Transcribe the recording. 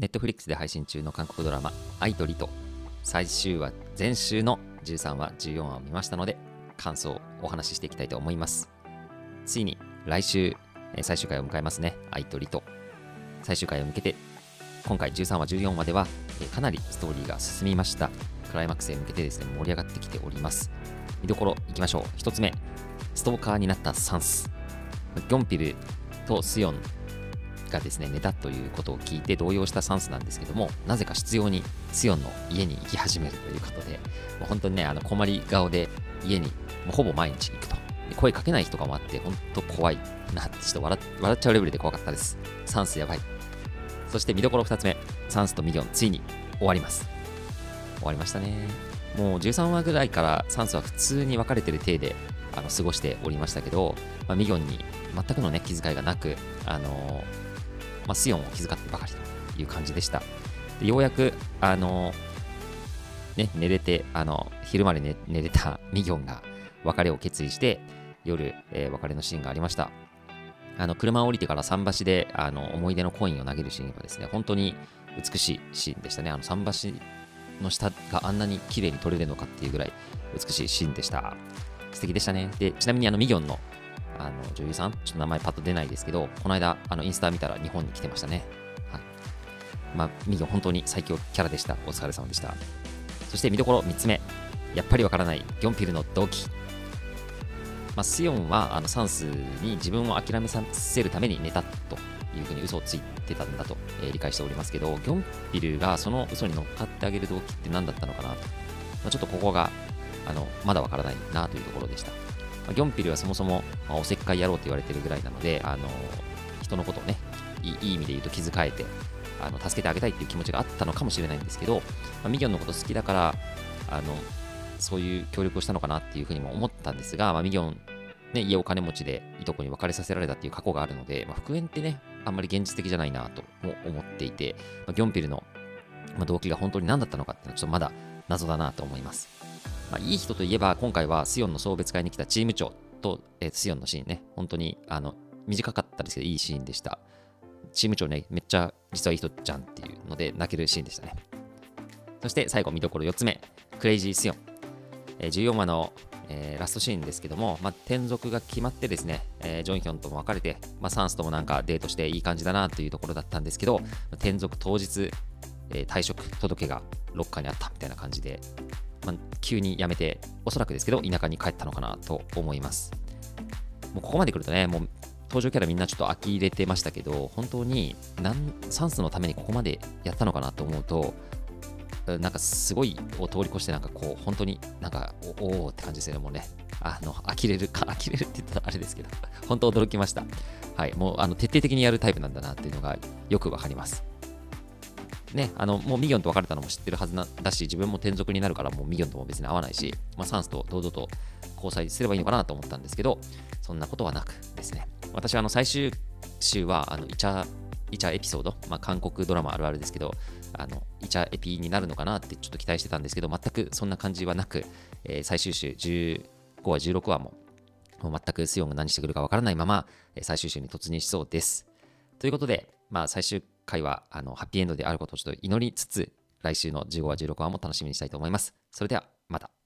ネットフリックスで配信中の韓国ドラマ「愛とリと」最終話前週の13話14話を見ましたので感想をお話ししていきたいと思います。ついに来週最終回を迎えますね。愛とリと。最終回を向けて今回13話14話ではかなりストーリーが進みました。クライマックスへ向けてですね盛り上がってきております。見どころいきましょう。1つ目ストーカーになったサンス。ギョンピルとスヨン。がですね寝たということを聞いて動揺したサンスなんですけどもなぜか執拗にスヨンの家に行き始めるということでもう本当にねあの困り顔で家にもうほぼ毎日行くと。声かけない人がもあって本当怖いなってちょっと笑っちゃうレベルで怖かったです。サンスやばい。そして見どころ2つ目サンスとミギョンついに終わります。終わりましたね。もう13話ぐらいからサンスは普通に別れてる体であの過ごしておりましたけど、まあ、ミギョンに全くのね気遣いがなくあのーまあ、スヨンを気遣ってばかりという感じでした。でようやく、あのね、寝れて、あの昼まで寝寝れたミギョンが別れを決意して、夜、えー、別れのシーンがありました。あの車を降りてから桟橋であの思い出のコインを投げるシーンはですね、本当に美しいシーンでしたね。あの桟橋の下があんなに綺麗に撮れるのかっていうぐらい美しいシーンでした。素敵でしたね。で、ちなみにあのミギョンのあの女優さん、ちょっと名前パッと出ないですけど、この間、あのインスタ見たら日本に来てましたね。はい。まあ、ミギョン本当に最強キャラでした。お疲れ様でした。そして見どころ3つ目。やっぱりわからないギョンピルの動機。まあ、スヨンはあのサンスに自分を諦めさせるために寝たというふうに嘘をついてたんだと、えー、理解しておりますけど、ギョンピルがその嘘に乗っかってあげる動機って何だったのかなと。まあ、ちょっとここがあのまだわからないなというところでした。まあ、ギョンピルはそもそも、まあ、おせっかい野郎と言われてるぐらいなので、あの人のことをねいい意味で言うと気遣えてあの助けてあげたいっていう気持ちがあったのかもしれないんですけど、まあ、ミギョンのこと好きだからあのそういう協力をしたのかなっていうふうにも思ったんですが、まあ、ミギョン、ね、家お金持ちでいとこに別れさせられたっていう過去があるので、まあ、復縁ってねあんまり現実的じゃないなとも思っていて、まあ、ギョンピルのまあ動機が本当に何だったのかっていうのはちょっとまだ謎だなと思います。まあ、いい人といえば、今回はスヨンの送別会に来たチーム長と、えー、スヨンのシーンね、本当にあの短かったですけど、いいシーンでした。チーム長ね、めっちゃ実はいい人じゃんっていうので、泣けるシーンでしたね。そして最後、見どころ4つ目、クレイジースヨン。えー、14話の、えー、ラストシーンですけども、まあ、転属が決まってですね、えー、ジョンヒョンとも別れて、まあ、サンスともなんかデートしていい感じだなというところだったんですけど、転属当日、えー、退職届がロッカーにあったみたいな感じで、まあ、急に辞めて、おそらくですけど、田舎に帰ったのかなと思います。もうここまで来るとね、もう登場キャラみんなちょっと呆れてましたけど、本当にサンスのためにここまでやったのかなと思うと、なんかすごいを通り越して、なんかこう、本当になんか、おおって感じですよね、もうね。あの、呆れるか、呆れるって言ったらあれですけど、本当驚きました。はい、もうあの徹底的にやるタイプなんだなっていうのがよくわかります。ね、あのもうミギョンと別れたのも知ってるはずなだし、自分も転属になるから、もうミギョンとも別に会わないし、まあ、サンスと堂々と交際すればいいのかなと思ったんですけど、そんなことはなくですね、私はあの最終週は、あのイチャイチャエピソード、まあ、韓国ドラマあるあるですけど、あのイチャエピになるのかなってちょっと期待してたんですけど、全くそんな感じはなく、えー、最終週15話、16話も、もう全くスヨンが何してくるかわからないまま、最終週に突入しそうです。ということで、まあ、最終回はあのハッピーエンドであることをちょっと祈りつつ、来週の15話、16話も楽しみにしたいと思います。それでは、また。